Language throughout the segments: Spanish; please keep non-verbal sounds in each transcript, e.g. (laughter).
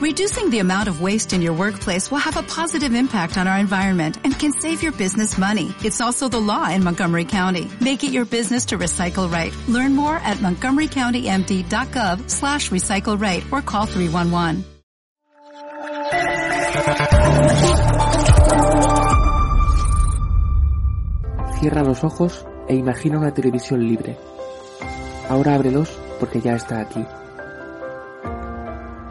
Reducing the amount of waste in your workplace will have a positive impact on our environment and can save your business money. It's also the law in Montgomery County. Make it your business to recycle right. Learn more at montgomerycountymd.gov slash recycle right or call 311. Cierra los ojos e imagina una televisión libre. Ahora ábrelos porque ya está aquí.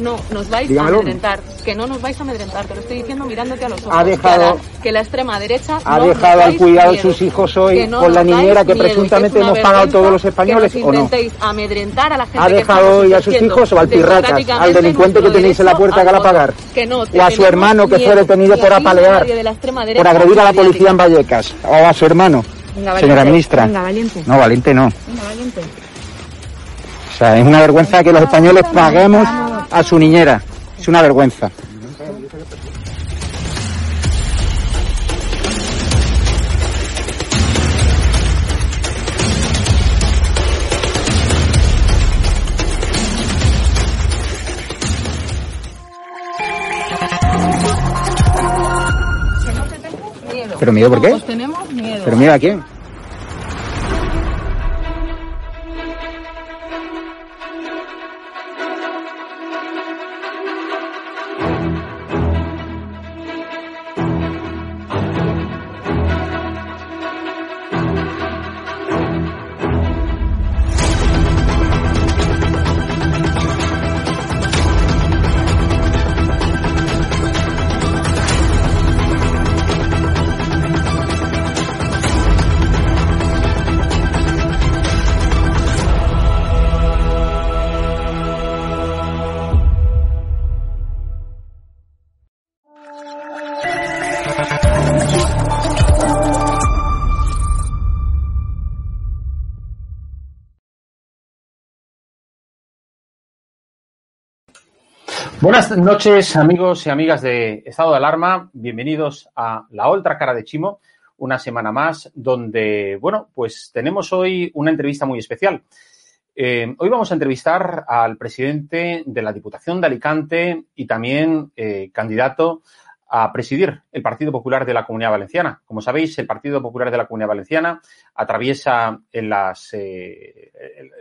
No nos vais Dígamelo. a amedrentar. Que no nos vais a amedrentar. Te lo estoy diciendo mirándote a los ojos. Ha dejado- Que, la, extrema derecha ¿Ha no dejado al cuidado de sus hijos hoy no con la niñera que miedo, presuntamente hemos pagado todos los españoles, que o no? nos intentéis amedrentar a la gente ¿Ha dejado hoy a sus hijos o al pirracas, al delincuente que tenéis en la puerta que pagar? Que no, ¿O a su hermano que fue detenido ni por apalear, por agredir a la policía en Vallecas? ¿O a su hermano? Venga, Señora ministra. Venga, valiente. No, valiente no. Venga, valiente. O sea, es una vergüenza que los españoles paguemos a su niñera. Es una vergüenza. Miedo. ¿Pero miedo por qué? Pues tenemos miedo. ¿Pero mira a quién? Buenas noches, amigos y amigas de Estado de Alarma. Bienvenidos a La Otra Cara de Chimo, una semana más, donde, bueno, pues tenemos hoy una entrevista muy especial. Eh, hoy vamos a entrevistar al presidente de la Diputación de Alicante y también eh, candidato a presidir el Partido Popular de la Comunidad Valenciana. Como sabéis, el Partido Popular de la Comunidad Valenciana atraviesa en, eh,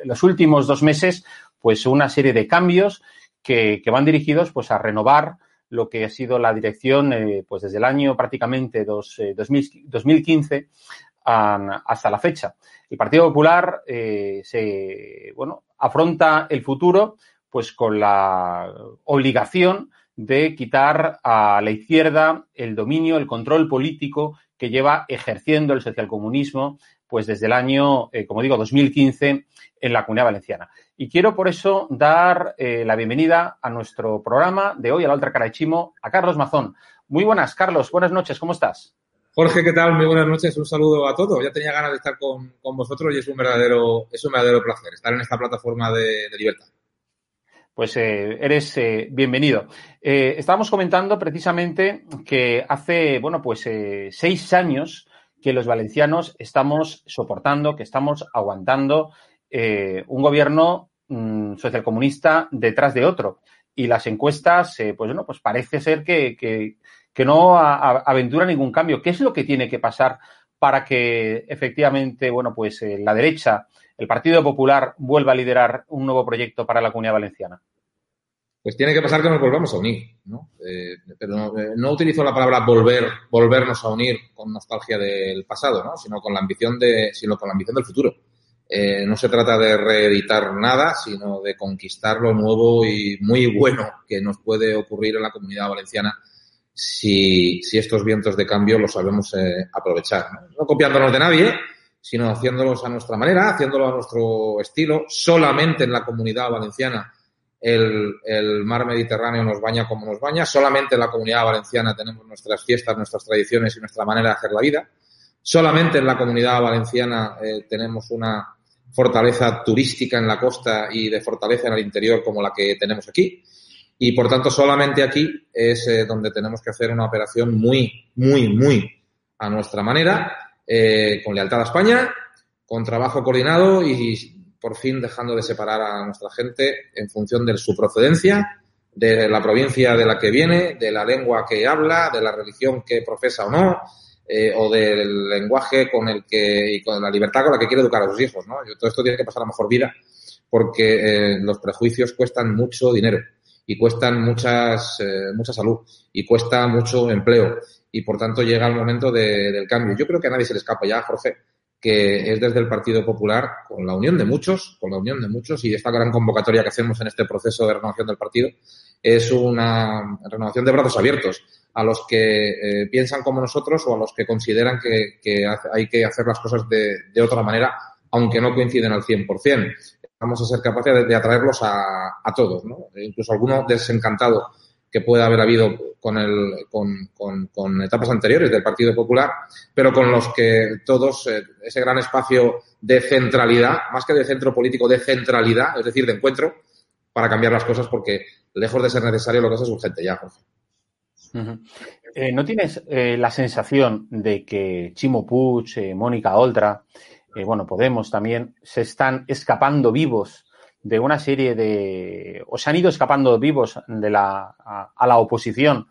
en los últimos dos meses pues una serie de cambios que, van dirigidos pues a renovar lo que ha sido la dirección eh, pues desde el año prácticamente dos, eh, 2000, 2015 a, hasta la fecha. El Partido Popular eh, se bueno afronta el futuro pues con la obligación de quitar a la izquierda el dominio, el control político que lleva ejerciendo el socialcomunismo pues desde el año, eh, como digo, 2015 en la Comunidad Valenciana. Y quiero por eso dar eh, la bienvenida a nuestro programa de hoy, a la otra cara de Chimo, a Carlos Mazón. Muy buenas, Carlos. Buenas noches. ¿Cómo estás? Jorge, ¿qué tal? Muy buenas noches. Un saludo a todos. Ya tenía ganas de estar con, con vosotros y es un verdadero, es un verdadero placer estar en esta plataforma de, de libertad. Pues eh, eres eh, bienvenido. Eh, estábamos comentando precisamente que hace, bueno, pues seis años que los valencianos estamos soportando, que estamos aguantando eh, un gobierno mm, socialcomunista detrás de otro. Y las encuestas, eh, pues bueno, pues parece ser que, que, no aventura ningún cambio. ¿Qué es lo que tiene que pasar para que efectivamente, bueno, pues eh, la derecha, el Partido Popular, vuelva a liderar un nuevo proyecto para la Comunidad Valenciana? Pues tiene que pasar que nos volvamos a unir, ¿no? Eh, pero no, eh, no utilizo la palabra volver, volvernos a unir con nostalgia del pasado, ¿no? Sino con la ambición de, sino con la ambición del futuro. Eh, no se trata de reeditar nada, sino de conquistar lo nuevo y muy bueno que nos puede ocurrir en la comunidad valenciana si, si estos vientos de cambio los sabemos eh, aprovechar. ¿no? no copiándonos de nadie, sino haciéndolos a nuestra manera, haciéndolo a nuestro estilo. Solamente en la comunidad valenciana el, el mar Mediterráneo nos baña como nos baña. Solamente en la comunidad valenciana tenemos nuestras fiestas, nuestras tradiciones y nuestra manera de hacer la vida. Solamente en la comunidad valenciana eh, tenemos una fortaleza turística en la costa y de fortaleza en el interior como la que tenemos aquí. Y por tanto, solamente aquí es eh, donde tenemos que hacer una operación muy, muy, muy a nuestra manera, eh, con lealtad a España, con trabajo coordinado y por fin dejando de separar a nuestra gente en función de su procedencia, de la provincia de la que viene, de la lengua que habla, de la religión que profesa o no, eh, o del lenguaje con el que y con la libertad con la que quiere educar a sus hijos, ¿no? Y todo esto tiene que pasar a mejor vida porque eh, los prejuicios cuestan mucho dinero y cuestan muchas eh, mucha salud y cuesta mucho empleo y por tanto llega el momento de- del cambio. Yo creo que a nadie se le escapa ya, Jorge, que es desde el Partido Popular, con la unión de muchos, con la unión de muchos y esta gran convocatoria que hacemos en este proceso de renovación del partido, es una renovación de brazos abiertos a los que eh, piensan como nosotros o a los que consideran que, hay que hacer las cosas de, otra manera, aunque no coinciden al 100%. Vamos a ser capaces de, de atraerlos a, a todos, ¿no? Incluso alguno desencantado que pueda haber habido con, el, con, con, con etapas anteriores del Partido Popular, pero con los que todos, eh, ese gran espacio de centralidad, más que de centro político, de centralidad, es decir, de encuentro, para cambiar las cosas, porque lejos de ser necesario, lo que es es urgente ya, Jorge. Eh, ¿No tienes eh, la sensación de que Chimo Puig, Mónica Oltra, bueno, Podemos también, se están escapando vivos de una serie de. o se han ido escapando vivos de la, a, la oposición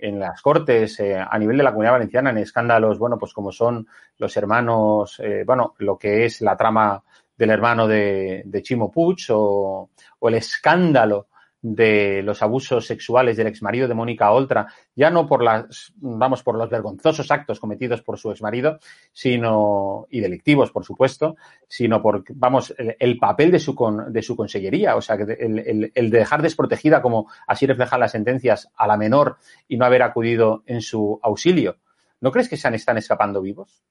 en las Cortes eh, a nivel de la Comunidad Valenciana en escándalos, bueno, pues como son los hermanos, eh, bueno, lo que es la trama del hermano de, de Chimo Puig o, o el escándalo de los abusos sexuales del exmarido de Mónica Oltra, ya no por las, vamos, por los vergonzosos actos cometidos por su exmarido, sino, y delictivos, por supuesto, sino por, vamos, el, el papel de su, con, de su consellería, o sea, el, el, el de dejar desprotegida, como así reflejan las sentencias, a la menor y no haber acudido en su auxilio. ¿No crees que se han, están escapando vivos?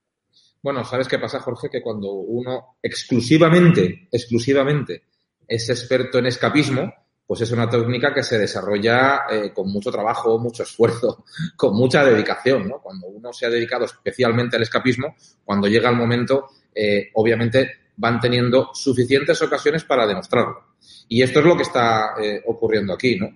Bueno, ¿sabes qué pasa, Jorge? Que cuando uno exclusivamente, exclusivamente es experto en escapismo, pues es una técnica que se desarrolla eh, con mucho trabajo, mucho esfuerzo, (laughs) con mucha dedicación, ¿no? Cuando uno se ha dedicado especialmente al escapismo, cuando llega el momento, eh, obviamente van teniendo suficientes ocasiones para demostrarlo. Y esto es lo que está eh, ocurriendo aquí, ¿no?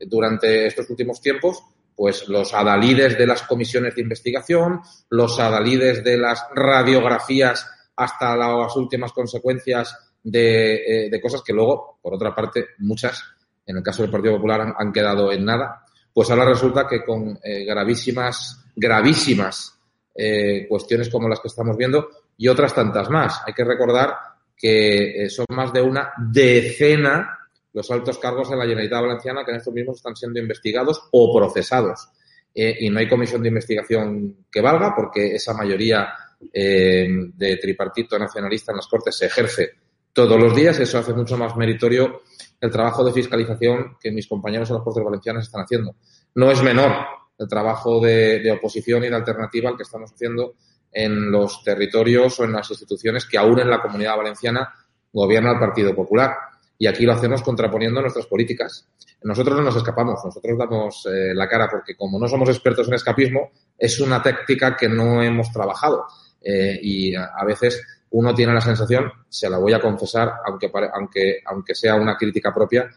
Durante estos últimos tiempos, pues los adalides de las comisiones de investigación, los adalides de las radiografías hasta las últimas consecuencias de, de cosas que luego, por otra parte, muchas, en el caso del Partido Popular, han, quedado en nada. Pues ahora resulta que con eh, gravísimas, gravísimas eh, cuestiones como las que estamos viendo y otras tantas más. Hay que recordar que eh, son más de una decena los altos cargos de la Generalitat Valenciana que en estos mismos están siendo investigados o procesados. Eh, y no hay comisión de investigación que valga porque esa mayoría eh, de tripartito nacionalista en las Cortes se ejerce todos los días. Eso hace mucho más meritorio el trabajo de fiscalización que mis compañeros en las Cortes Valencianas están haciendo. No es menor el trabajo de, oposición y de alternativa al que estamos haciendo en los territorios o en las instituciones que aún en la comunidad valenciana gobierna el Partido Popular. y aquí lo hacemos contraponiendo nuestras políticas. Nosotros no nos escapamos, nosotros damos eh, la cara porque como no somos expertos en escapismo, es una táctica que no hemos trabajado eh, y a, veces uno tiene la sensación, se la voy a confesar, aunque, aunque, aunque sea una crítica propia,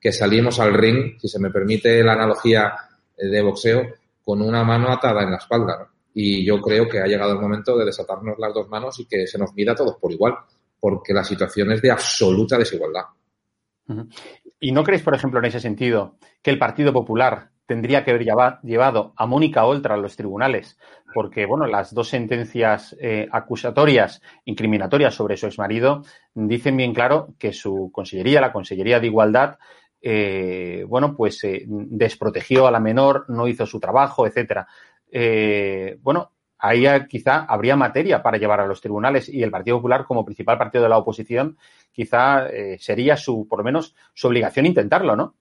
que salimos al ring, si se me permite la analogía de boxeo, con una mano atada en la espalda. ¿no? Y yo creo que ha llegado el momento de desatarnos las dos manos y que se nos mida a todos por igual, porque la situación es de absoluta desigualdad. ¿Y no creéis, por ejemplo, en ese sentido, que el Partido Popular tendría que haber llevado a Mónica Oltra a los tribunales? Porque, bueno, las dos sentencias eh, acusatorias, incriminatorias sobre su exmarido, dicen bien claro que su consellería, la Consellería de Igualdad, eh, bueno, pues eh, desprotegió a la menor, no hizo su trabajo, etcétera. Eh, bueno, ahí quizá habría materia para llevar a los tribunales y el Partido Popular, como principal partido de la oposición, quizá eh, sería su, por lo menos, su obligación intentarlo, ¿no?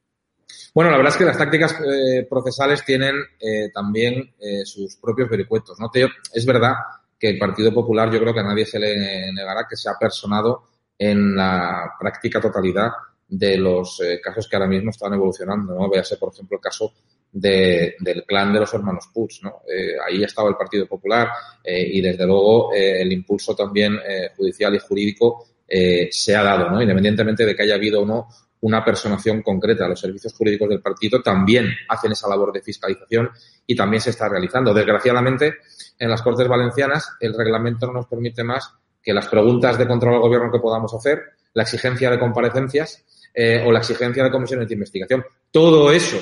Bueno, la verdad es que las tácticas eh, procesales tienen eh, también sus propios vericuetos, ¿no? es verdad que el Partido Popular, yo creo que a nadie se le negará que se ha personado en la práctica totalidad de los casos que ahora mismo están evolucionando, ¿no? Véase, por ejemplo, el caso de, del clan de los hermanos Puig. ¿no? Eh, ahí estaba el Partido Popular eh, y desde luego eh, el impulso también eh, judicial y jurídico eh, se ha dado, ¿no? independientemente de que haya habido o no una personación concreta. Los servicios jurídicos del partido también hacen esa labor de fiscalización y también se está realizando. Desgraciadamente, en las Cortes Valencianas el reglamento no nos permite más que las preguntas de control al gobierno que podamos hacer, la exigencia de comparecencias eh, o la exigencia de comisiones de investigación. Todo eso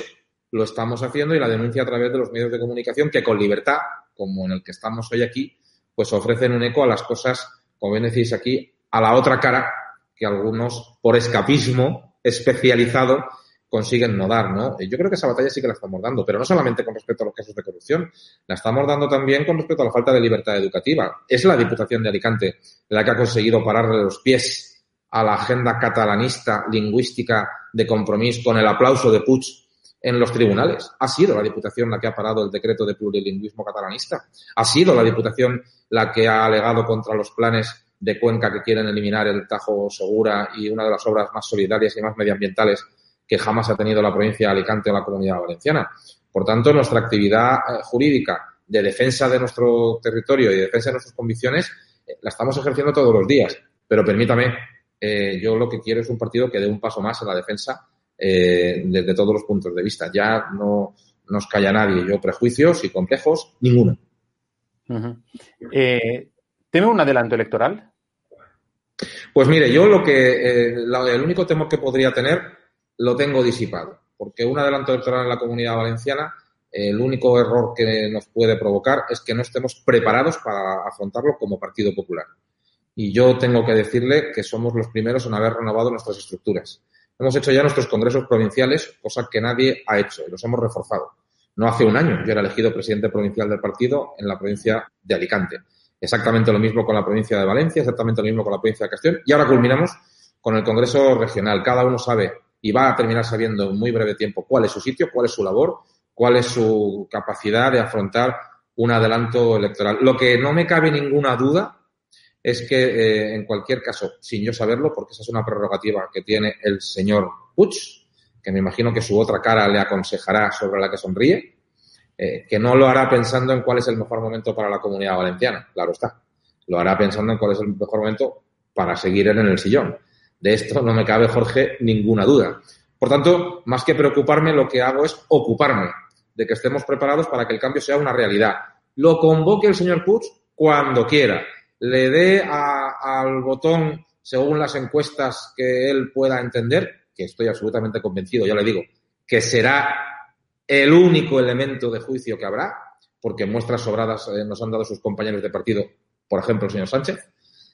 lo estamos haciendo y la denuncia a través de los medios de comunicación que con libertad, como en el que estamos hoy aquí, pues ofrecen un eco a las cosas, como bien decís aquí, a la otra cara que algunos, por escapismo especializado, consiguen no dar, ¿no? Yo creo que esa batalla sí que la estamos dando, pero no solamente con respecto a los casos de corrupción, la estamos dando también con respecto a la falta de libertad educativa. Es la Diputación de Alicante la que ha conseguido pararle los pies a la agenda catalanista lingüística de compromiso con el aplauso de Puig en los tribunales. Ha sido la Diputación la que ha parado el decreto de plurilingüismo catalanista. Ha sido la Diputación la que ha alegado contra los planes de Cuenca que quieren eliminar el Tajo Segura y una de las obras más solidarias y más medioambientales que jamás ha tenido la provincia de Alicante o la comunidad valenciana. Por tanto, nuestra actividad eh, jurídica de defensa de nuestro territorio y de defensa de nuestras convicciones eh, la estamos ejerciendo todos los días. Pero permítame, eh, yo lo que quiero es un partido que dé un paso más en la defensa desde todos los puntos de vista. Ya no nos calla nadie. Yo, prejuicios y complejos, ninguno. ¿Teme un adelanto electoral? Pues mire, yo lo que eh, el único temor que podría tener lo tengo disipado, porque un adelanto electoral en la comunidad valenciana, el único error que nos puede provocar es que no estemos preparados para afrontarlo como Partido Popular. Y yo tengo que decirle que somos los primeros en haber renovado nuestras estructuras. Hemos hecho ya nuestros congresos provinciales, cosa que nadie ha hecho, y los hemos reforzado. No hace un año yo era elegido presidente provincial del partido en la provincia de Alicante. Exactamente lo mismo con la provincia de Valencia, exactamente lo mismo con la provincia de Castellón. Y ahora culminamos con el Congreso Regional. Cada uno sabe y va a terminar sabiendo en muy breve tiempo cuál es su sitio, cuál es su labor, cuál es su capacidad de afrontar un adelanto electoral. Lo que no me cabe ninguna duda es que, eh, en cualquier caso, sin yo saberlo, porque esa es una prerrogativa que tiene el señor Puig, que me imagino que su otra cara le aconsejará sobre la que sonríe, eh, que no lo hará pensando en cuál es el mejor momento para la comunidad valenciana, claro está. Lo hará pensando en cuál es el mejor momento para seguir en el sillón. De esto no me cabe, Jorge, ninguna duda. Por tanto, más que preocuparme, lo que hago es ocuparme de que estemos preparados para que el cambio sea una realidad. Lo convoque el señor Puig cuando quiera le dé al botón según las encuestas que él pueda entender, que estoy absolutamente convencido, ya le digo, que será el único elemento de juicio que habrá, porque muestras sobradas eh, nos han dado sus compañeros de partido, por ejemplo, el señor Sánchez,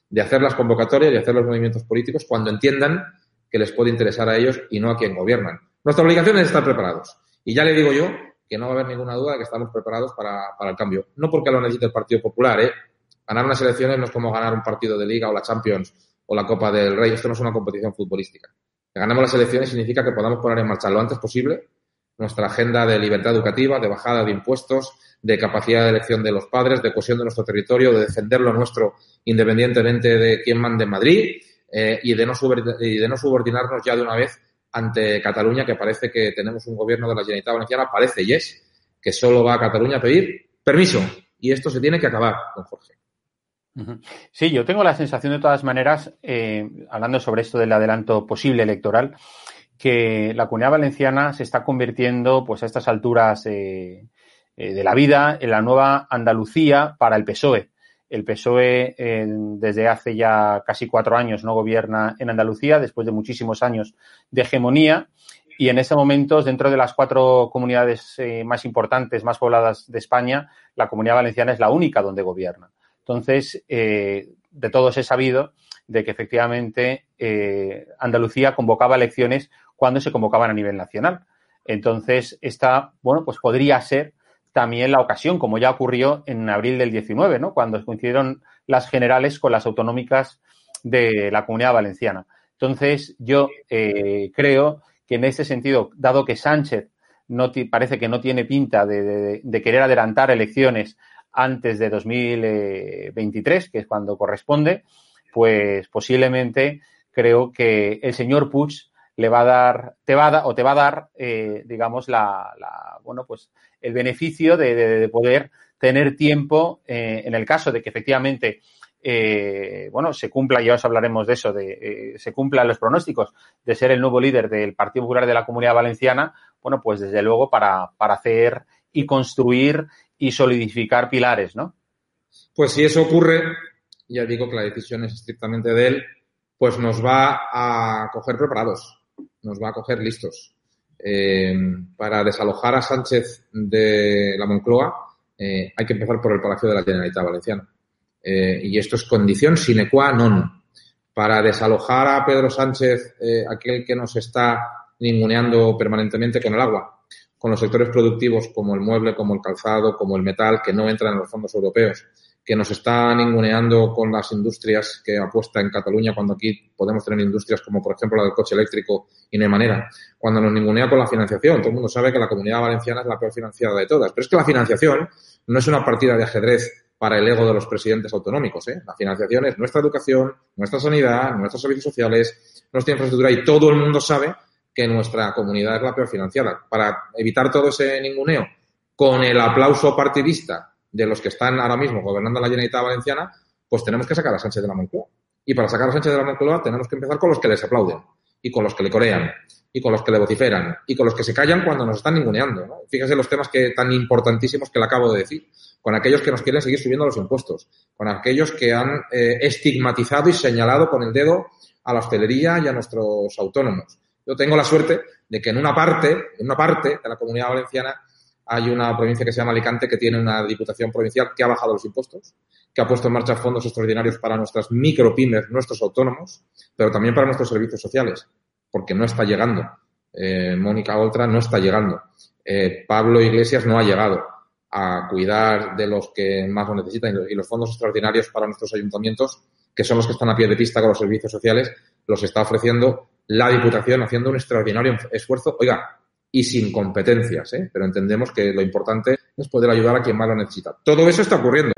de hacer las convocatorias y hacer los movimientos políticos cuando entiendan que les puede interesar a ellos y no a quien gobiernan. Nuestra obligación es estar preparados. Y ya le digo yo que no va a haber ninguna duda de que estamos preparados para, para el cambio. No porque lo necesite el Partido Popular, ¿eh? Ganar unas elecciones no es como ganar un partido de liga o la Champions o la Copa del Rey. Esto no es una competición futbolística. Que ganemos las elecciones significa que podamos poner en marcha lo antes posible nuestra agenda de libertad educativa, de bajada de impuestos, de capacidad de elección de los padres, de cohesión de nuestro territorio, de defender lo nuestro independientemente de quién mande en Madrid, eh, y, de no subordinarnos ya de una vez ante Cataluña, que parece que tenemos un gobierno de la Generalitat Valenciana, parece y es, que solo va a Cataluña a pedir permiso. Y esto se tiene que acabar, don Jorge. Sí, yo tengo la sensación de todas maneras, eh, hablando sobre esto del adelanto posible electoral, que la comunidad valenciana se está convirtiendo, pues a estas alturas eh, eh, de la vida, en la nueva Andalucía para el PSOE. El PSOE desde hace ya casi cuatro años no gobierna en Andalucía, después de muchísimos años de hegemonía, y en ese momento, dentro de las cuatro comunidades más importantes, más pobladas de España, la comunidad valenciana es la única donde gobierna. Entonces, eh, de todos he sabido de que efectivamente eh, Andalucía convocaba elecciones cuando se convocaban a nivel nacional. Entonces, esta, bueno, pues podría ser también la ocasión, como ya ocurrió en abril del 19, ¿no? Cuando coincidieron las generales con las autonómicas de la comunidad valenciana. Entonces, yo eh, creo que en ese sentido, dado que Sánchez no parece que no tiene pinta de, querer adelantar elecciones antes de 2023, que es cuando corresponde, pues posiblemente creo que el señor Puig le va a dar, te va a o te va a dar, eh, digamos, la, bueno, pues el beneficio de, poder tener tiempo eh, en el caso de que efectivamente, eh, bueno, se cumpla, ya os hablaremos de eso, de se cumplan los pronósticos de ser el nuevo líder del Partido Popular de la Comunidad Valenciana, bueno, pues desde luego para, para hacer y construir y solidificar pilares, ¿no? Pues si eso ocurre, ya digo que la decisión es estrictamente de él, pues nos va a coger preparados, nos va a coger listos. Eh, para desalojar a Sánchez de la Moncloa eh, hay que empezar por el Palacio de la Generalitat Valenciana. Eh, y esto es condición sine qua non. Para desalojar a Pedro Sánchez, aquel que nos está ninguneando permanentemente con el agua, con los sectores productivos como el mueble, como el calzado, como el metal, que no entran en los fondos europeos, que nos está ninguneando con las industrias que apuesta en Cataluña, cuando aquí podemos tener industrias como, por ejemplo, la del coche eléctrico y no hay manera. Cuando nos ningunea con la financiación. Todo el mundo sabe que la comunidad valenciana es la peor financiada de todas. Pero es que la financiación no es una partida de ajedrez para el ego de los presidentes autonómicos. ¿eh? La financiación es nuestra educación, nuestra sanidad, nuestros servicios sociales, nuestra infraestructura y todo el mundo sabe que nuestra comunidad es la peor financiada. Para evitar todo ese ninguneo, con el aplauso partidista de los que están ahora mismo gobernando la Generalitat Valenciana, pues tenemos que sacar a Sánchez de la Moncloa. Y para sacar a Sánchez de la Moncloa tenemos que empezar con los que les aplauden, y con los que le corean, y con los que le vociferan, y con los que se callan cuando nos están ninguneando. ¿no? Fíjense los temas que tan importantísimos que le acabo de decir. Con aquellos que nos quieren seguir subiendo los impuestos, con aquellos que han eh, estigmatizado y señalado con el dedo a la hostelería y a nuestros autónomos yo tengo la suerte de que en una parte, en una parte de la comunidad valenciana hay una provincia que se llama Alicante que tiene una diputación provincial que ha bajado los impuestos, que ha puesto en marcha fondos extraordinarios para nuestras micropymes, nuestros autónomos, pero también para nuestros servicios sociales, porque no está llegando. Eh, Mónica Oltra no está llegando. Eh, Pablo Iglesias no ha llegado a cuidar de los que más lo necesitan y los fondos extraordinarios para nuestros ayuntamientos, que son los que están a pie de pista con los servicios sociales, los está ofreciendo la Diputación haciendo un extraordinario esfuerzo, oiga, y sin competencias, ¿eh? pero entendemos que lo importante es poder ayudar a quien más lo necesita. Todo eso está ocurriendo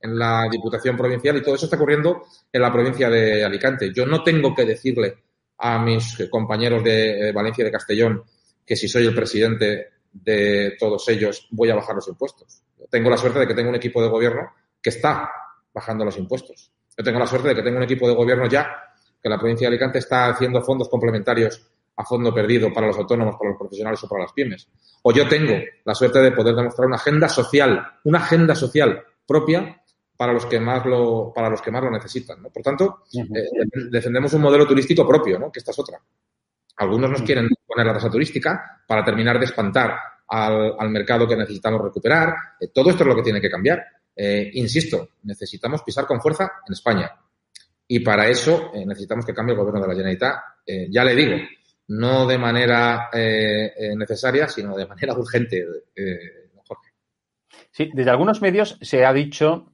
en la Diputación Provincial y todo eso está ocurriendo en la provincia de Alicante. Yo no tengo que decirle a mis compañeros de Valencia y de Castellón que si soy el presidente de todos ellos voy a bajar los impuestos. tengo la suerte de que tengo un equipo de gobierno que está bajando los impuestos. Yo tengo la suerte de que tengo un equipo de gobierno ya que la provincia de Alicante está haciendo fondos complementarios a fondo perdido para los autónomos, para los profesionales o para las pymes. O yo tengo la suerte de poder demostrar una agenda social, una agenda social propia para los que más lo, para los que más lo necesitan. Por tanto, eh, defendemos un modelo turístico propio, ¿no? que esta es otra. Algunos nos quieren poner la tasa turística para terminar de espantar al, mercado que necesitamos recuperar. Eh, todo esto es lo que tiene que cambiar. Eh, insisto, necesitamos pisar con fuerza en España. Y para eso necesitamos que cambie el gobierno de la Generalitat. Ya le digo, no de manera eh, necesaria, sino de manera (laughs) urgente, Jorge. Sí, desde algunos medios se ha dicho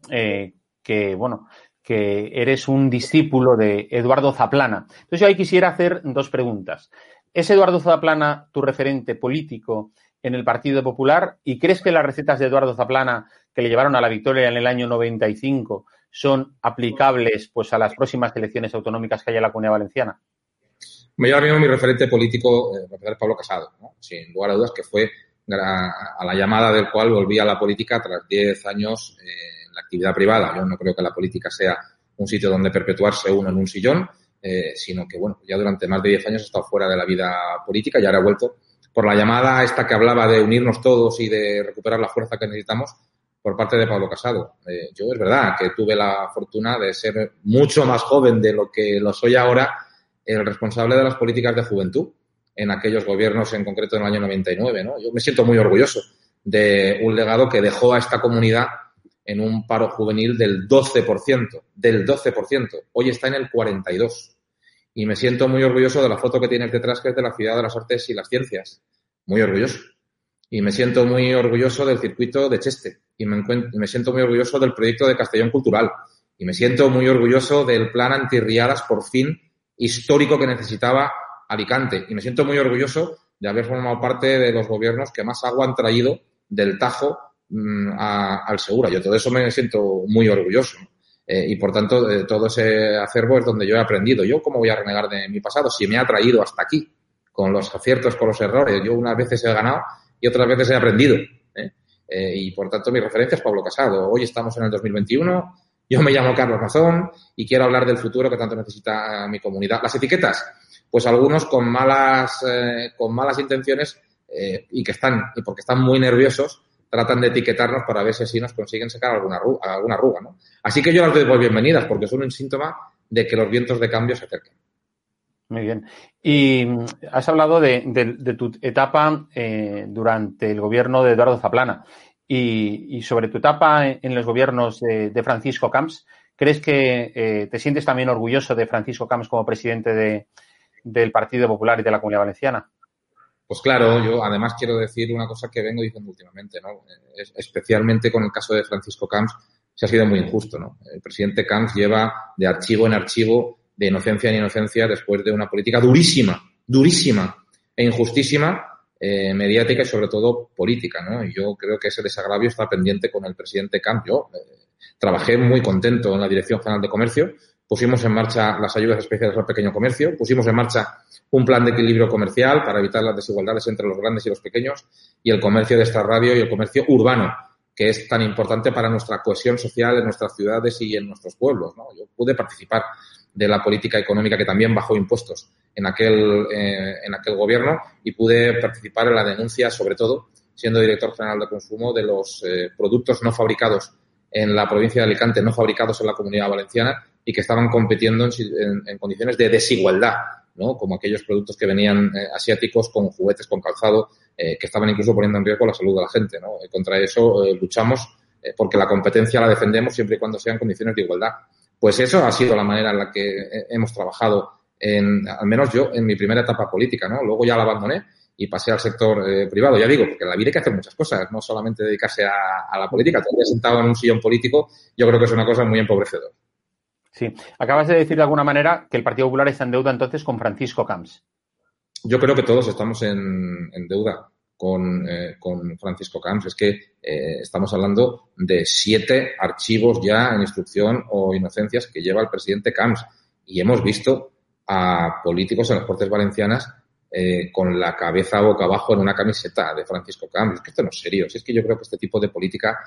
que, bueno, que eres un discípulo de Eduardo Zaplana. Entonces yo ahí quisiera hacer dos preguntas. ¿Es Eduardo Zaplana tu referente político en el Partido Popular? ¿Y crees que las recetas de Eduardo Zaplana que le llevaron a la victoria en el año 95 son aplicables pues a las próximas elecciones autonómicas que haya en la Comunidad Valenciana? Me lleva mismo mi referente político, eh, Pablo Casado, ¿no? sin lugar a dudas, que fue a la llamada del cual volví a la política tras 10 años eh, en la actividad privada. Yo no creo que la política sea un sitio donde perpetuarse uno en un sillón, eh, sino que, bueno, ya durante más de 10 años he estado fuera de la vida política y ahora he vuelto por la llamada esta que hablaba de unirnos todos y de recuperar la fuerza que necesitamos por parte de Pablo Casado. Eh, yo es verdad que tuve la fortuna de ser mucho más joven de lo que lo soy ahora el responsable de las políticas de juventud en aquellos gobiernos, en concreto en el año 99. ¿no? Yo me siento muy orgulloso de un legado que dejó a esta comunidad en un paro juvenil del 12%, del 12%. Hoy está en el 42%. Y me siento muy orgulloso de la foto que tienes detrás, que es de la Ciudad de las Artes y las Ciencias. Muy orgulloso. Y me siento muy orgulloso del circuito de Cheste. Y me, me siento muy orgulloso del proyecto de Castellón Cultural. Y me siento muy orgulloso del plan antirriadas, por fin, histórico que necesitaba Alicante. Y me siento muy orgulloso de haber formado parte de los gobiernos que más agua han traído del Tajo mm, al Segura. Yo todo eso me siento muy orgulloso. Eh, y por tanto, eh, todo ese acervo es donde yo he aprendido. Yo, ¿cómo voy a renegar de mi pasado? Si me ha traído hasta aquí, con los aciertos, con los errores. Yo unas veces he ganado y otras veces he aprendido. ¿eh? y por tanto, mi referencia es Pablo Casado. Hoy estamos en el 2021. Yo me llamo Carlos Mazón y quiero hablar del futuro que tanto necesita mi comunidad. Las etiquetas, pues algunos con malas, eh, con malas intenciones eh, y que están, y porque están muy nerviosos, tratan de etiquetarnos para ver si así nos consiguen sacar alguna arruga, alguna arruga ¿no? Así que yo las doy por bienvenidas porque son un síntoma de que los vientos de cambio se acerquen. Muy bien. Y mm, has hablado de, de, tu etapa eh, durante el gobierno de Eduardo Zaplana y, y sobre tu etapa en, los gobiernos de, Francisco Camps. ¿Crees que eh, te sientes también orgulloso de Francisco Camps como presidente de, del Partido Popular y de la Comunidad Valenciana? Pues claro, yo además quiero decir una cosa que vengo diciendo últimamente, ¿no? especialmente con el caso de Francisco Camps, se ha sido muy injusto, ¿no? El presidente Camps lleva de archivo en archivo, de inocencia en inocencia, después de una política durísima, durísima e injustísima, eh, mediática y sobre todo política, ¿no? Y yo creo que ese desagravio está pendiente con el presidente Camps. Yo eh, trabajé muy contento en la Dirección General de Comercio, pusimos en marcha las ayudas especiales al pequeño comercio, pusimos en marcha un plan de equilibrio comercial para evitar las desigualdades entre los grandes y los pequeños y el comercio de esta radio y el comercio urbano, que es tan importante para nuestra cohesión social en nuestras ciudades y en nuestros pueblos. Yo pude participar de la política económica que también bajó impuestos en aquel, eh, en aquel gobierno y pude participar en la denuncia, sobre todo, siendo director general de consumo, de los eh, productos no fabricados en la provincia de Alicante, no fabricados en la comunidad valenciana y que estaban compitiendo en, condiciones de desigualdad, ¿no? Como aquellos productos que venían eh, asiáticos con juguetes, con calzado, que estaban incluso poniendo en riesgo la salud de la gente, ¿no? Contra eso luchamos porque la competencia la defendemos siempre y cuando sean condiciones de igualdad. Pues eso ha sido la manera en la que hemos trabajado, en, al menos yo, en mi primera etapa política, ¿no? Luego ya la abandoné y pasé al sector privado. Ya digo, porque en la vida hay que hacer muchas cosas, no solamente dedicarse a, a la política. Todavía sentado en un sillón político, yo creo que es una cosa muy empobrecedora. Sí. Acabas de decir de alguna manera que el Partido Popular está en deuda entonces con Francisco Camps. Yo creo que todos estamos en, deuda con, eh, con, Francisco Camps. Es que eh, estamos hablando de siete archivos ya en instrucción o inocencias que lleva el presidente Camps. Y hemos visto a políticos en las Cortes Valencianas eh, con la cabeza boca abajo en una camiseta de Francisco Camps. Es que esto no es serio. Si es que yo creo que este tipo de política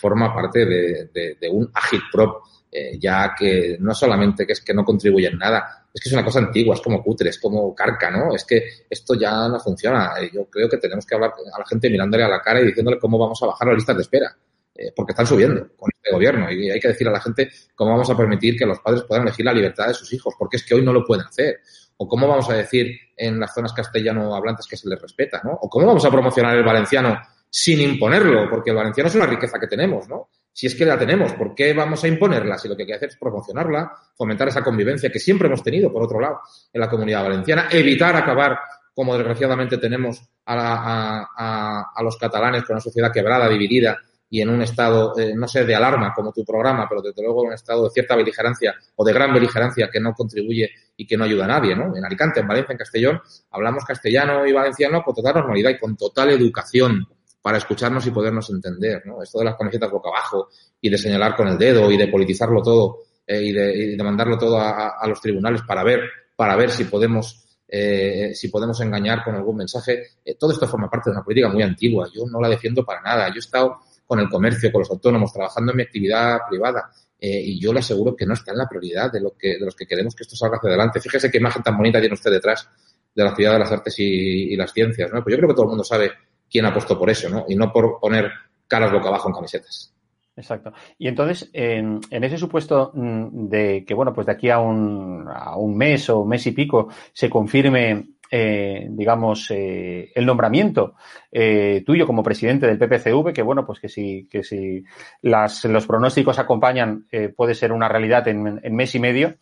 forma parte de, de, de un agitprop eh, ya que no solamente que es que no contribuye en nada, es que es una cosa antigua, es como cutre, es como carca, ¿no? Es que esto ya no funciona. Yo creo que tenemos que hablar a la gente mirándole a la cara y diciéndole cómo vamos a bajar las listas de espera, eh, porque están subiendo con este gobierno y hay que decir a la gente cómo vamos a permitir que los padres puedan elegir la libertad de sus hijos, porque es que hoy no lo pueden hacer. O cómo vamos a decir en las zonas castellano hablantes que se les respeta, ¿no? O cómo vamos a promocionar el valenciano sin imponerlo, porque el valenciano es una riqueza que tenemos, ¿no? Si es que la tenemos, ¿por qué vamos a imponerla? Si lo que hay que hacer es promocionarla, fomentar esa convivencia que siempre hemos tenido, por otro lado, en la comunidad valenciana, evitar acabar, como desgraciadamente tenemos a, los catalanes, con una sociedad quebrada, dividida y en un estado, eh, no sé, de alarma como tu programa, pero desde luego en un estado de cierta beligerancia o de gran beligerancia que no contribuye y que no ayuda a nadie, ¿no? En Alicante, en Valencia, en Castellón, hablamos castellano y valenciano con total normalidad y con total educación para escucharnos y podernos entender, ¿no? Esto de las camisetas boca abajo y de señalar con el dedo y de politizarlo todo eh, y, de, y, de, mandarlo todo a, a, los tribunales para ver, para ver si podemos, eh, si podemos engañar con algún mensaje. Eh, todo esto forma parte de una política muy antigua. Yo no la defiendo para nada. Yo he estado con el comercio, con los autónomos, trabajando en mi actividad privada. Eh, y yo le aseguro que no está en la prioridad de, lo que, de los que queremos que esto salga hacia adelante. Fíjese qué imagen tan bonita tiene usted detrás de la ciudad de las artes y, y las ciencias, ¿no? Pues yo creo que todo el mundo sabe quién apostó por eso, ¿no? Y no por poner caras boca abajo en camisetas. Exacto. Y entonces, en, ese supuesto mm, de que, bueno, pues de aquí a un, a un mes o mes y pico se confirme, eh, digamos, eh, el nombramiento eh, tuyo como presidente del PPCV, que, bueno, pues que si, que si las, los pronósticos acompañan, puede ser una realidad en mes y medio.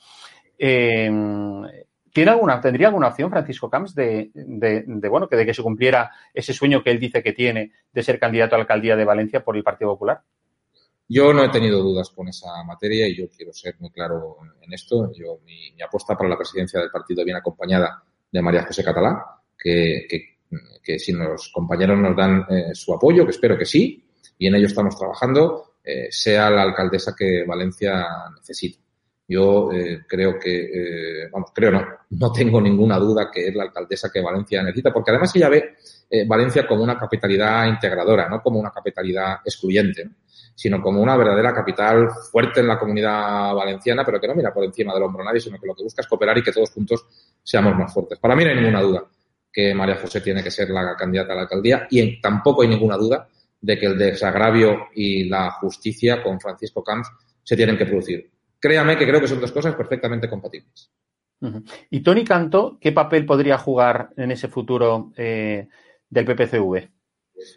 ¿Tiene alguna, ¿Tendría alguna opción Francisco Camps de, bueno, que de que se cumpliera ese sueño que él dice que tiene de ser candidato a la alcaldía de Valencia por el Partido Popular? Yo no he tenido dudas con esa materia y yo quiero ser muy claro en esto. Yo, mi, apuesta para la presidencia del partido viene acompañada de María José Catalá, que si los compañeros nos dan eh, su apoyo, que espero que sí, y en ello estamos trabajando, eh, sea la alcaldesa que Valencia necesita. Yo eh, creo que, eh, vamos, creo no, no tengo ninguna duda que es la alcaldesa que Valencia necesita, porque además ella ve eh, Valencia como una capitalidad integradora, no como una capitalidad excluyente, ¿no? sino como una verdadera capital fuerte en la comunidad valenciana, pero que no mira por encima del hombro nadie, sino que lo que busca es cooperar y que todos juntos seamos más fuertes. Para mí no hay ninguna duda que María José tiene que ser la candidata a la alcaldía y tampoco hay ninguna duda de que el desagravio y la justicia con Francisco Camps se tienen que producir créame que creo que son dos cosas perfectamente compatibles. Uh -huh. ¿Y Tony Canto qué papel podría jugar en ese futuro eh, del PPCV?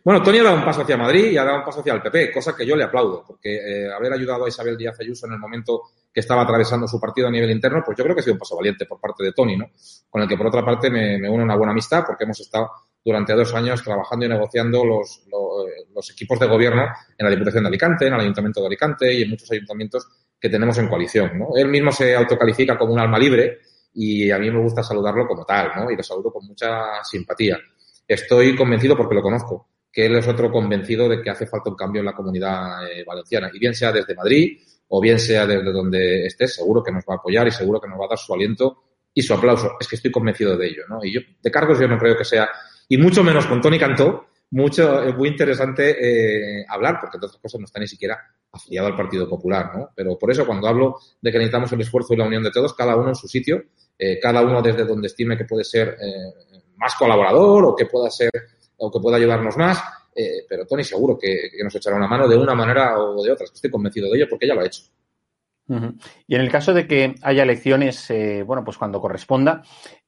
Bueno, Tony ha dado un paso hacia Madrid y ha dado un paso hacia el PP, cosa que yo le aplaudo, porque eh, haber ayudado a Isabel Díaz Ayuso en el momento que estaba atravesando su partido a nivel interno, pues yo creo que ha sido un paso valiente por parte de Tony, ¿no? Con el que por otra parte me, me une una buena amistad, porque hemos estado durante dos años trabajando y negociando los, los, los, equipos de gobierno en la Diputación de Alicante, en el Ayuntamiento de Alicante y en muchos ayuntamientos que tenemos en coalición. ¿no? Él mismo se autocalifica como un alma libre y a mí me gusta saludarlo como tal, ¿no? Y lo saludo con mucha simpatía. Estoy convencido, porque lo conozco, que él es otro convencido de que hace falta un cambio en la comunidad eh, valenciana. Y bien sea desde Madrid o bien sea desde donde esté, seguro que nos va a apoyar y seguro que nos va a dar su aliento y su aplauso. Es que estoy convencido de ello, ¿no? Y yo, de cargos yo no creo que sea, y mucho menos con Tony Cantó, mucho, es muy interesante eh, hablar, porque entre otras cosas no está ni siquiera afiliado al Partido Popular, ¿no? Pero por eso cuando hablo de que necesitamos el esfuerzo y la unión de todos, cada uno en su sitio, eh, cada uno desde donde estime que puede ser eh, más colaborador o que pueda ser o que pueda ayudarnos más, eh, pero Tony seguro que, que, nos echará una mano de una manera o de otra, estoy convencido de ello porque ya lo ha hecho. Y en el caso de que haya elecciones, eh, bueno, pues cuando corresponda,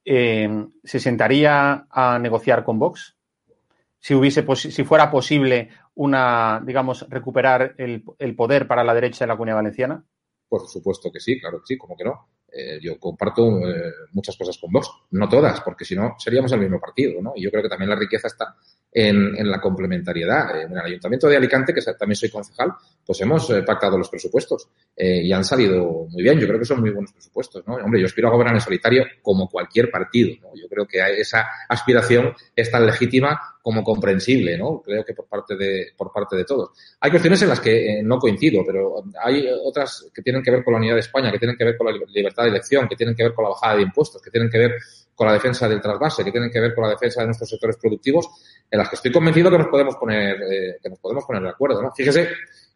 eh, ¿se sentaría a negociar con Vox? Si, hubiese si fuera posible una, digamos, recuperar el, poder para la derecha de la comunidad valenciana? Por supuesto que sí, claro que sí, como que no. Eh, yo comparto muchas cosas con Vox, no todas, porque si no seríamos el mismo partido, ¿no? Y yo creo que también la riqueza está en, en la complementariedad. En el Ayuntamiento de Alicante, que también soy concejal, pues hemos eh, pactado los presupuestos eh, y han salido muy bien. Yo creo que son muy buenos presupuestos, ¿no? Hombre, yo aspiro a gobernar en solitario como cualquier partido, ¿no? Yo creo que esa aspiración es tan legítima como comprensible, ¿no? Creo que por parte de, por parte de todos. Hay cuestiones en las que eh, no coincido, pero hay otras que tienen que ver con la unidad de España, que tienen que ver con la libertad de elección, que tienen que ver con la bajada de impuestos, que tienen que ver con la defensa del trasvase, que tienen que ver con la defensa de nuestros sectores productivos, en las que estoy convencido que nos podemos poner, eh, que nos podemos poner de acuerdo, ¿no? Fíjese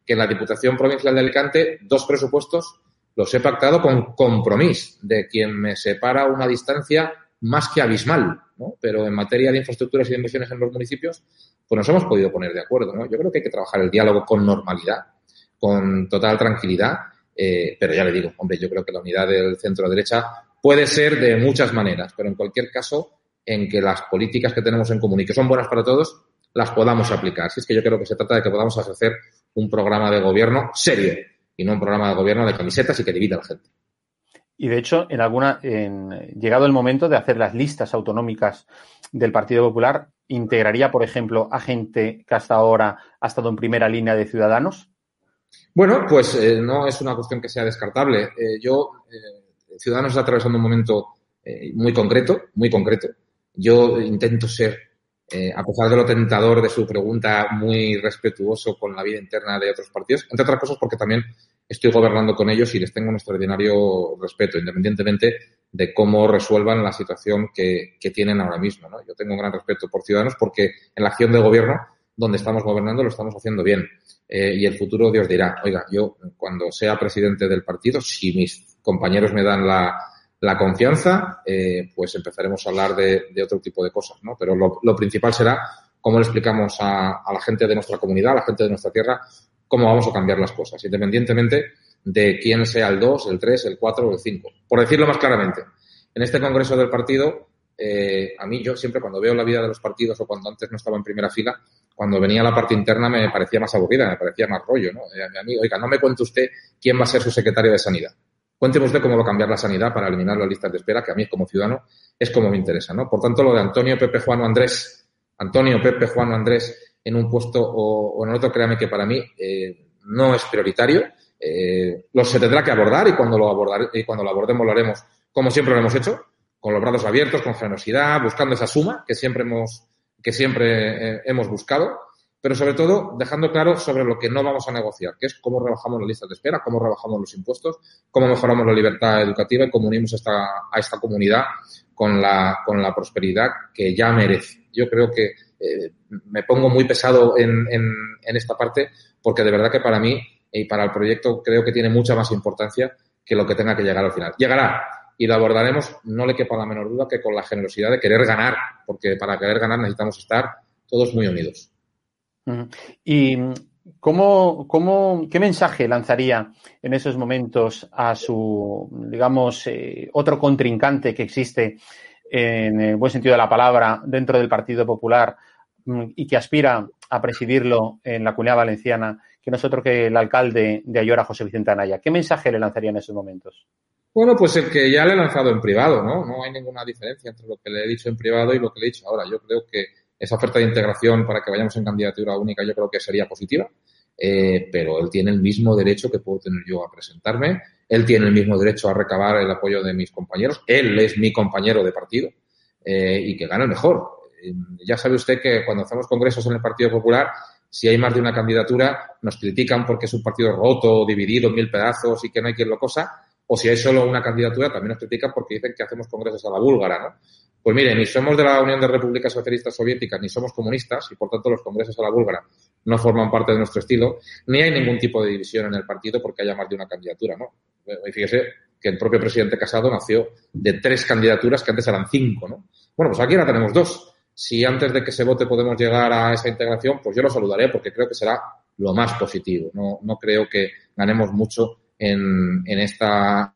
que en la Diputación Provincial de Alicante, dos presupuestos los he pactado con compromiso de quien me separa una distancia más que abismal, ¿no? Pero en materia de infraestructuras y de inversiones en los municipios, pues nos hemos podido poner de acuerdo, ¿no? Yo creo que hay que trabajar el diálogo con normalidad, con total tranquilidad, eh, pero ya le digo, hombre, yo creo que la unidad del centro-derecha puede ser de muchas maneras, pero en cualquier caso, en que las políticas que tenemos en común y que son buenas para todos, las podamos aplicar. Si es que yo creo que se trata de que podamos hacer un programa de gobierno serio y no un programa de gobierno de camisetas y que divida a la gente. Y de hecho, en alguna, en, llegado el momento de hacer las listas autonómicas del Partido Popular, ¿integraría, por ejemplo, a gente que hasta ahora ha estado en primera línea de ciudadanos? Bueno, pues eh, no es una cuestión que sea descartable. Eh, yo, eh, Ciudadanos está atravesando un momento eh, muy concreto, muy concreto. Yo intento ser eh, a pesar de lo tentador de su pregunta, muy respetuoso con la vida interna de otros partidos, entre otras cosas porque también estoy gobernando con ellos y les tengo un extraordinario respeto, independientemente de cómo resuelvan la situación que, tienen ahora mismo. Yo tengo un gran respeto por Ciudadanos porque en la acción de gobierno, donde estamos gobernando, lo estamos haciendo bien. Eh, y el futuro Dios dirá, oiga, yo cuando sea presidente del partido, si mis compañeros me dan la, la confianza, eh, pues empezaremos a hablar de, de, otro tipo de cosas, ¿no? Pero lo, lo principal será cómo le explicamos a, a, la gente de nuestra comunidad, a la gente de nuestra tierra, cómo vamos a cambiar las cosas, independientemente de quién sea el 2, el 3, el 4 o el 5. Por decirlo más claramente, en este congreso del partido, eh, a mí yo siempre cuando veo la vida de los partidos o cuando antes no estaba en primera fila, cuando venía la parte interna me parecía más aburrida, me parecía más rollo, ¿no? Eh, a mí, oiga, no me cuente usted quién va a ser su secretario de Sanidad. Cuénteme usted cómo va a cambiar la sanidad para eliminar las listas de espera, que a mí como ciudadano es como me interesa, ¿no? Por tanto, lo de Antonio, Pepe, Juan o Andrés, Antonio, Pepe, Juan o Andrés en un puesto o, o en otro, créame que para mí eh, no es prioritario. Eh, lo se tendrá que abordar y cuando lo abordar, y cuando lo abordemos lo haremos como siempre lo hemos hecho, con los brazos abiertos, con generosidad, buscando esa suma que siempre hemos, que siempre eh, hemos buscado pero sobre todo dejando claro sobre lo que no vamos a negociar, que es cómo rebajamos las listas de espera, cómo rebajamos los impuestos, cómo mejoramos la libertad educativa y cómo unimos esta, a esta comunidad con la, con la prosperidad que ya merece. Yo creo que eh, me pongo muy pesado en, en, en, esta parte porque de verdad que para mí y para el proyecto creo que tiene mucha más importancia que lo que tenga que llegar al final. Llegará y lo abordaremos, no le quepa la menor duda, que con la generosidad de querer ganar, porque para querer ganar necesitamos estar todos muy unidos. ¿Y cómo, cómo, qué mensaje lanzaría en esos momentos a su, digamos, eh, otro contrincante que existe en el buen sentido de la palabra dentro del Partido Popular mm, y que aspira a presidirlo en la Comunidad Valenciana, que no es otro que el alcalde de Ayora, José Vicente Anaya? ¿Qué mensaje le lanzaría en esos momentos? Bueno, pues el que ya le he lanzado en privado, ¿no? No hay ninguna diferencia entre lo que le he dicho en privado y lo que le he dicho ahora. Yo creo que esa oferta de integración para que vayamos en candidatura única yo creo que sería positiva, eh, pero él tiene el mismo derecho que puedo tener yo a presentarme, él tiene el mismo derecho a recabar el apoyo de mis compañeros, él es mi compañero de partido eh, y que gane mejor. Eh, ya sabe usted que cuando hacemos congresos en el Partido Popular, si hay más de una candidatura, nos critican porque es un partido roto, dividido en mil pedazos y que no hay quien lo cosa, o si hay solo una candidatura, también nos critican porque dicen que hacemos congresos a la búlgara, ¿no? Pues mire, ni somos de la Unión de Repúblicas Socialistas Soviéticas, ni somos comunistas, y por tanto los congresos a la búlgara no forman parte de nuestro estilo, ni hay ningún tipo de división en el partido porque haya más de una candidatura, ¿no? Y fíjese que el propio presidente Casado nació de tres candidaturas que antes eran cinco, ¿no? Bueno, pues aquí ahora tenemos dos. Si antes de que se vote podemos llegar a esa integración, pues yo lo saludaré porque creo que será lo más positivo. No, no creo que ganemos mucho en, en esta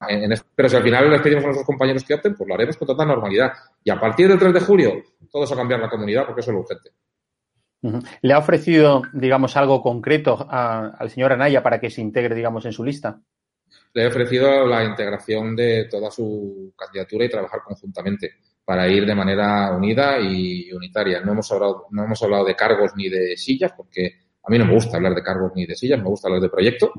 en este, pero si al final les pedimos a nuestros compañeros que opten, pues lo haremos con total normalidad. Y a partir del 3 de julio, todos a cambiar la comunidad porque eso es lo urgente. ¿Le ha ofrecido, digamos, algo concreto a, al señor Anaya para que se integre, digamos, en su lista? Le he ofrecido la integración de toda su candidatura y trabajar conjuntamente para ir de manera unida y unitaria. No hemos hablado, no hemos hablado de cargos ni de sillas, porque a mí no me gusta hablar de cargos ni de sillas, me gusta hablar de proyecto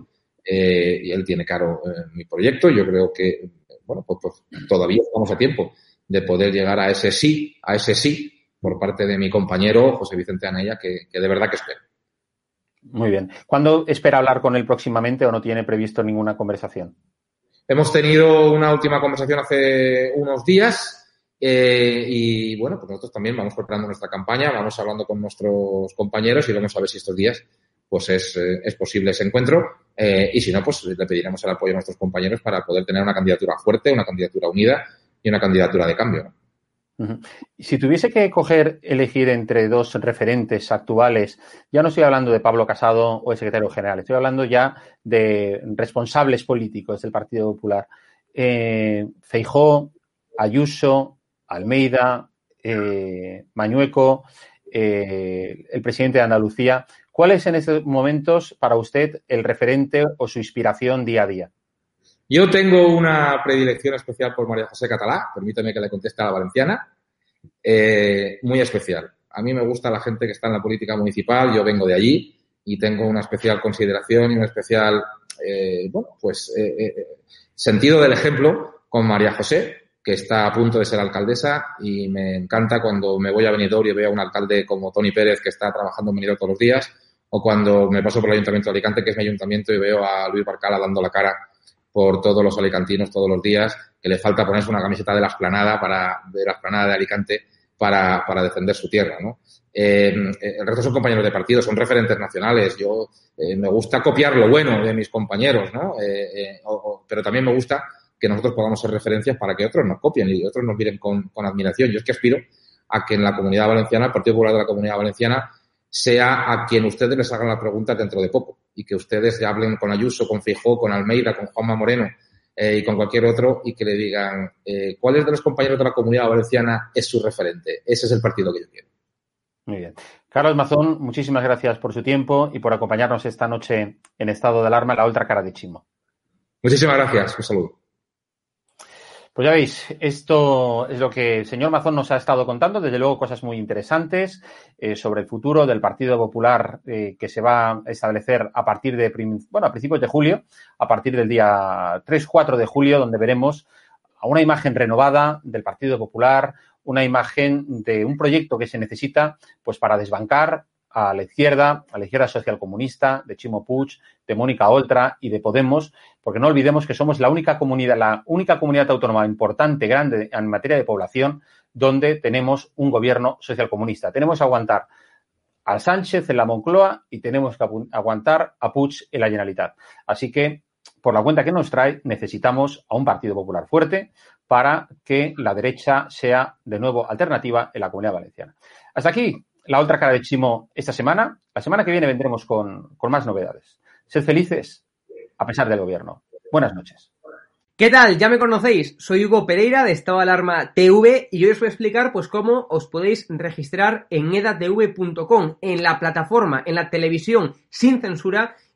eh, y él tiene caro eh, mi proyecto. Yo creo que, bueno, pues, pues, todavía estamos a tiempo de poder llegar a ese sí, a ese sí, por parte de mi compañero José Vicente Anaya, que, que de verdad que espero. Muy bien. ¿Cuándo espera hablar con él próximamente o no tiene previsto ninguna conversación? Hemos tenido una última conversación hace unos días eh, y bueno, pues nosotros también vamos preparando nuestra campaña, vamos hablando con nuestros compañeros y vamos a ver si estos días pues es, eh, es posible ese encuentro. Eh, y si no, pues le pediremos el apoyo a nuestros compañeros para poder tener una candidatura fuerte, una candidatura unida y una candidatura de cambio. Si tuviese que coger, elegir entre dos referentes actuales, ya no estoy hablando de Pablo Casado o el secretario general, estoy hablando ya de responsables políticos del Partido Popular. Eh, Feijó, Ayuso, Almeida, eh, Mañueco, eh, el presidente de Andalucía. ¿Cuál es en estos momentos para usted el referente o su inspiración día a día? Yo tengo una predilección especial por María José Catalá, permítame que le conteste a la valenciana, eh, muy especial. A mí me gusta la gente que está en la política municipal, yo vengo de allí y tengo una especial consideración y un especial, eh, bueno, pues eh, sentido del ejemplo con María José, que está a punto de ser alcaldesa y me encanta cuando me voy a Benidorm y veo a un alcalde como Tony Pérez que está trabajando en Benidorm todos los días o cuando me paso por el Ayuntamiento de Alicante, que es mi ayuntamiento, y veo a Luis Barcala dando la cara por todos los alicantinos todos los días, que le falta ponerse una camiseta de la esplanada para, de la esplanada de Alicante para, para defender su tierra, ¿no? Eh, el resto son compañeros de partido, son referentes nacionales. Yo eh, me gusta copiar lo bueno de mis compañeros, ¿no? Eh, pero también me gusta que nosotros podamos ser referencias para que otros nos copien y otros nos miren con, con admiración. Yo es que aspiro a que en la comunidad valenciana, el Partido Popular de la Comunidad Valenciana, sea a quien ustedes les hagan la pregunta dentro de poco y que ustedes ya hablen con Ayuso, con Fijó, con Almeida, con Juanma Moreno eh, y con cualquier otro y que le digan eh, cuáles de los compañeros de la comunidad valenciana es su referente. Ese es el partido que yo quiero. Muy bien. Carlos Mazón, muchísimas gracias por su tiempo y por acompañarnos esta noche en estado de alarma en la otra cara de Chimo. Muchísimas gracias. Un saludo. Pues ya veis, esto es lo que el señor Mazón nos ha estado contando, desde luego cosas muy interesantes eh, sobre el futuro del Partido Popular eh, que se va a establecer a partir de, bueno, a principios de julio, a partir del día 3-4 de julio, donde veremos a una imagen renovada del Partido Popular, una imagen de un proyecto que se necesita pues para desbancar a la izquierda, a la izquierda socialcomunista, de Chimo Puig, de Mónica Oltra y de Podemos, porque no olvidemos que somos la única comunidad, la única comunidad autónoma importante, grande en materia de población, donde tenemos un gobierno socialcomunista. Tenemos que aguantar a Sánchez en la Moncloa y tenemos que aguantar a Puig en la Generalitat. Así que, por la cuenta que nos trae, necesitamos a un Partido Popular fuerte para que la derecha sea de nuevo alternativa en la comunidad valenciana. Hasta aquí la otra cara de Chimo esta semana. La semana que viene vendremos con, con más novedades. Sed felices a pesar del gobierno. Buenas noches. ¿Qué tal? Ya me conocéis, soy Hugo Pereira de Estado Alarma TV y hoy os voy a explicar pues cómo os podéis registrar en edatv.com, en la plataforma, en la televisión sin censura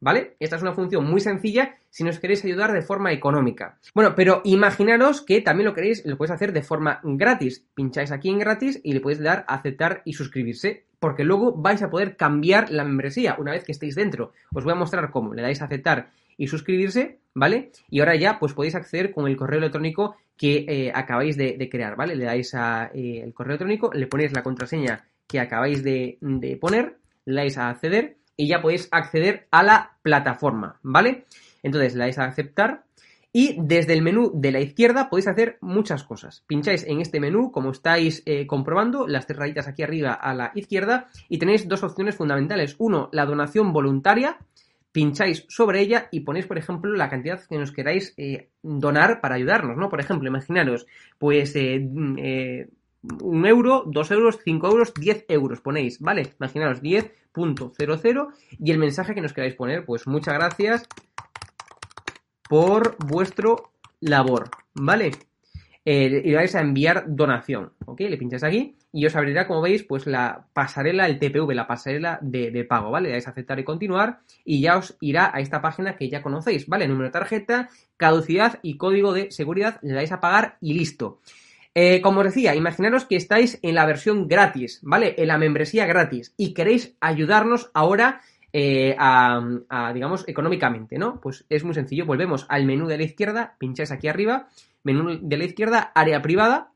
¿vale? Esta es una función muy sencilla si nos queréis ayudar de forma económica. Bueno, pero imaginaros que también lo queréis, lo podéis hacer de forma gratis. Pincháis aquí en gratis y le podéis dar a aceptar y suscribirse, porque luego vais a poder cambiar la membresía una vez que estéis dentro. Os voy a mostrar cómo. Le dais a aceptar y suscribirse, ¿vale? Y ahora ya pues podéis acceder con el correo electrónico que eh, acabáis de, crear, ¿vale? Le dais a eh, el correo electrónico, le ponéis la contraseña que acabáis de, de poner, le dais a acceder y ya podéis acceder a la plataforma, ¿vale? Entonces le dais a aceptar y desde el menú de la izquierda podéis hacer muchas cosas. Pincháis en este menú, como estáis eh, comprobando, las tres rayitas aquí arriba a la izquierda y tenéis dos opciones fundamentales. Uno, la donación voluntaria. Pincháis sobre ella y ponéis, por ejemplo, la cantidad que nos queráis eh, donar para ayudarnos, ¿no? Por ejemplo, imaginaros, pues eh, mm, un euro, dos euros, cinco euros, diez euros ponéis, ¿vale? Imaginaros 10.00 y el mensaje que nos queráis poner, pues muchas gracias por vuestro labor, ¿vale? Eh, y vais a enviar donación, ¿ok? Le pincháis aquí y os abrirá, como veis, pues la pasarela, el TPV, la pasarela de, de pago, ¿vale? Le dais a aceptar y continuar y ya os irá a esta página que ya conocéis, ¿vale? Número de tarjeta, caducidad y código de seguridad, le dais a pagar y listo. Eh, como os decía, imaginaros que estáis en la versión gratis, ¿vale? En la membresía gratis y queréis ayudarnos ahora eh, a, a, digamos, económicamente, ¿no? Pues es muy sencillo. Volvemos al menú de la izquierda, pincháis aquí arriba, menú de la izquierda, área privada.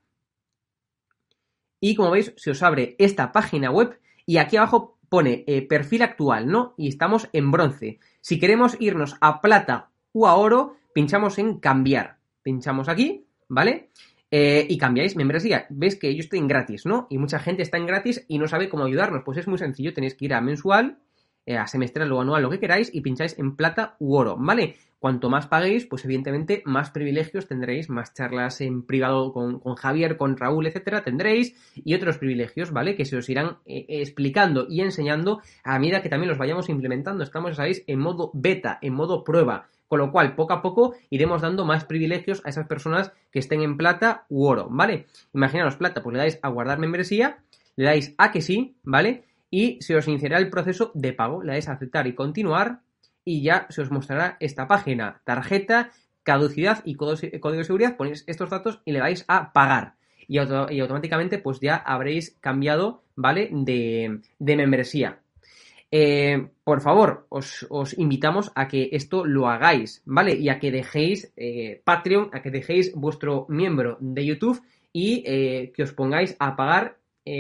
Y como veis, se os abre esta página web y aquí abajo pone eh, perfil actual, ¿no? Y estamos en bronce. Si queremos irnos a plata o a oro, pinchamos en cambiar. Pinchamos aquí, ¿vale? Eh, y cambiáis membresía. Ves que yo estoy en gratis, ¿no? Y mucha gente está en gratis y no sabe cómo ayudarnos. Pues es muy sencillo, tenéis que ir a mensual, eh, a semestral o anual, lo que queráis, y pincháis en plata u oro, ¿vale? Cuanto más paguéis, pues evidentemente más privilegios tendréis, más charlas en privado con, con Javier, con Raúl, etcétera, tendréis, y otros privilegios, ¿vale? Que se os irán eh, explicando y enseñando a medida que también los vayamos implementando. Estamos, sabéis, en modo beta, en modo prueba. Con lo cual, poco a poco iremos dando más privilegios a esas personas que estén en plata u oro, ¿vale? Imaginaros plata, pues le dais a guardar membresía, le dais a que sí, ¿vale? Y se os iniciará el proceso de pago, le dais a aceptar y continuar y ya se os mostrará esta página, tarjeta, caducidad y código de seguridad, ponéis estos datos y le dais a pagar. Y, auto, y automáticamente pues ya habréis cambiado, ¿vale? De, de membresía. Eh, por favor, os, os, invitamos a que esto lo hagáis, ¿vale? Y a que dejéis eh, Patreon, a que dejéis vuestro miembro de YouTube y eh, que os pongáis a pagar,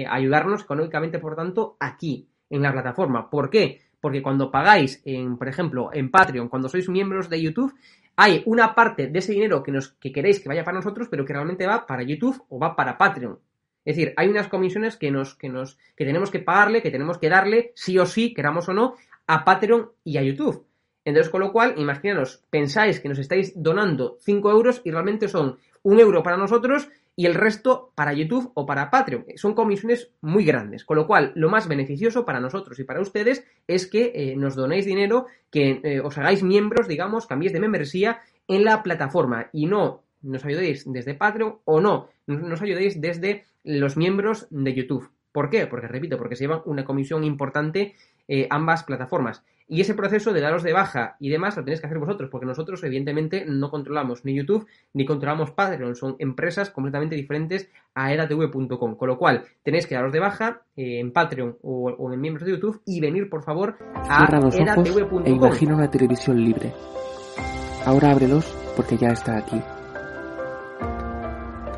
ayudarnos económicamente, por tanto, aquí, en la plataforma. ¿Por qué? Porque cuando pagáis, en, por ejemplo, en Patreon, cuando sois miembros de YouTube, hay una parte de ese dinero que, nos, que queréis que vaya para nosotros, pero que realmente va para YouTube o va para Patreon. Es decir, hay unas comisiones que nos, que nos, que tenemos que pagarle, que tenemos que darle, sí o sí, queramos o no, a Patreon y a YouTube. Entonces, con lo cual, imaginaros, pensáis que nos estáis donando 5 euros y realmente son un euro para nosotros y el resto para YouTube o para Patreon. Son comisiones muy grandes, con lo cual lo más beneficioso para nosotros y para ustedes es que eh, nos donéis dinero, que eh, os hagáis miembros, digamos, cambiéis de membresía en la plataforma y no nos ayudéis desde Patreon o no nos ayudéis desde los miembros de YouTube. ¿Por qué? Porque, repito, porque se llevan una comisión importante eh, ambas plataformas. Y ese proceso de daros de baja y demás lo tenéis que hacer vosotros, porque nosotros, evidentemente, no controlamos ni YouTube ni controlamos Patreon. Son empresas completamente diferentes a edatv.com. Con lo cual, tenéis que daros de baja eh, en Patreon o, o, en miembros de YouTube y venir, por favor, a ojos e imagina una televisión libre. Ahora ábrelos porque ya está aquí.